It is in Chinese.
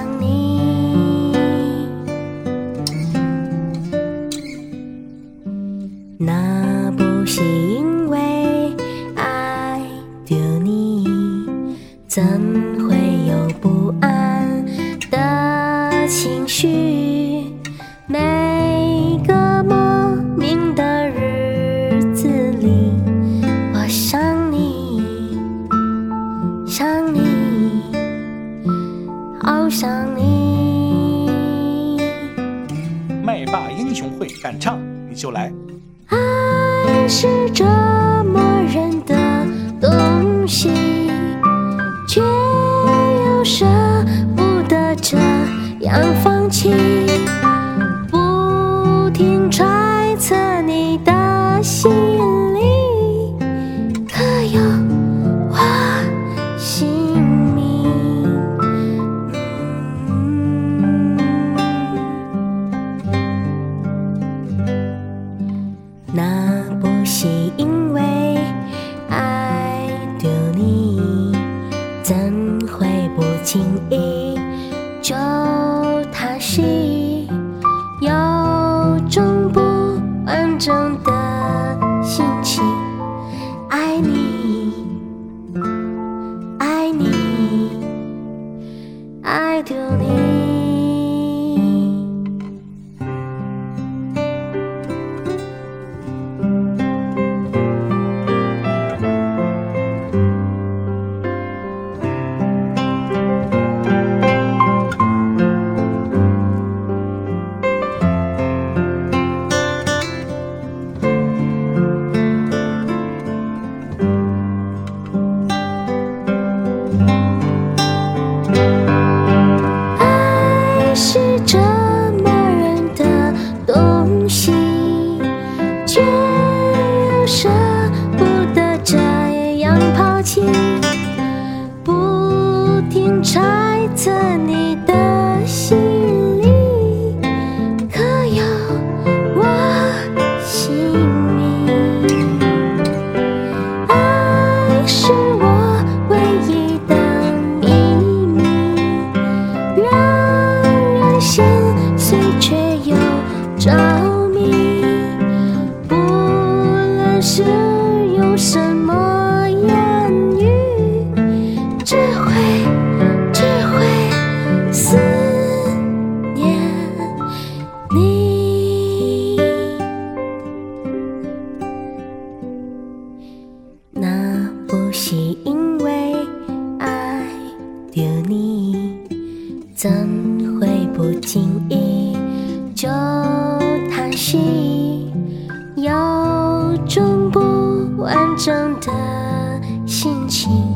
想你那不是因为爱着你怎会有不安的情绪？每个莫名的日子里我想你想你。好想你。麦霸英雄会敢唱你就来。爱是折磨人的东西，却又舍不得这样放弃。怎会不经意就叹息？有种不完整的心情，爱你，爱你，爱着你。揣测你的心里，可有我姓名？着你，怎会不经意就叹息？有种不完整的心情。